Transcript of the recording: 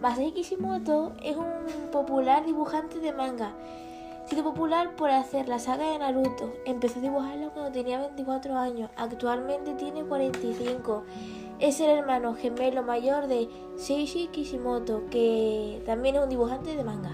Masai Kishimoto es un popular dibujante de manga. Sido popular por hacer la saga de Naruto. Empezó a dibujarla cuando tenía 24 años. Actualmente tiene 45. Es el hermano gemelo mayor de Seishi Kishimoto, que también es un dibujante de manga.